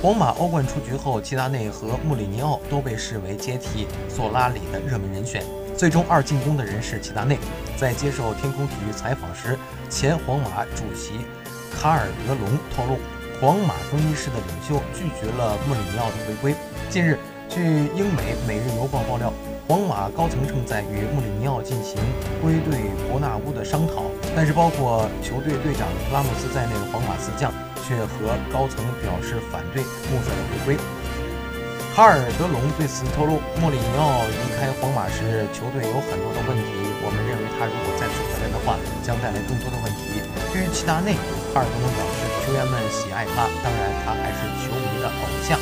皇马欧冠出局后，齐达内和穆里尼奥都被视为接替索拉里的热门人选。最终二进宫的人是齐达内。在接受天空体育采访时，前皇马主席卡尔德隆透露，皇马更衣室的领袖拒绝了穆里尼奥的回归。近日，据英美《每日邮报》爆料，皇马高层正在与穆里尼奥进行归队伯纳乌的商讨，但是包括球队队长拉莫斯在内的皇马四将。却和高层表示反对穆帅的回归。卡尔德隆对此透露，莫里尼奥离开皇马时，球队有很多的问题。我们认为他如果再次回来的话，将带来更多的问题。对于齐达内，卡尔德隆表示，球员们喜爱他，当然他还是球迷的偶像。